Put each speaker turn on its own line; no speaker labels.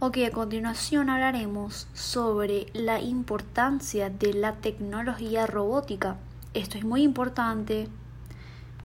Ok, a continuación hablaremos sobre la importancia de la tecnología robótica. Esto es muy importante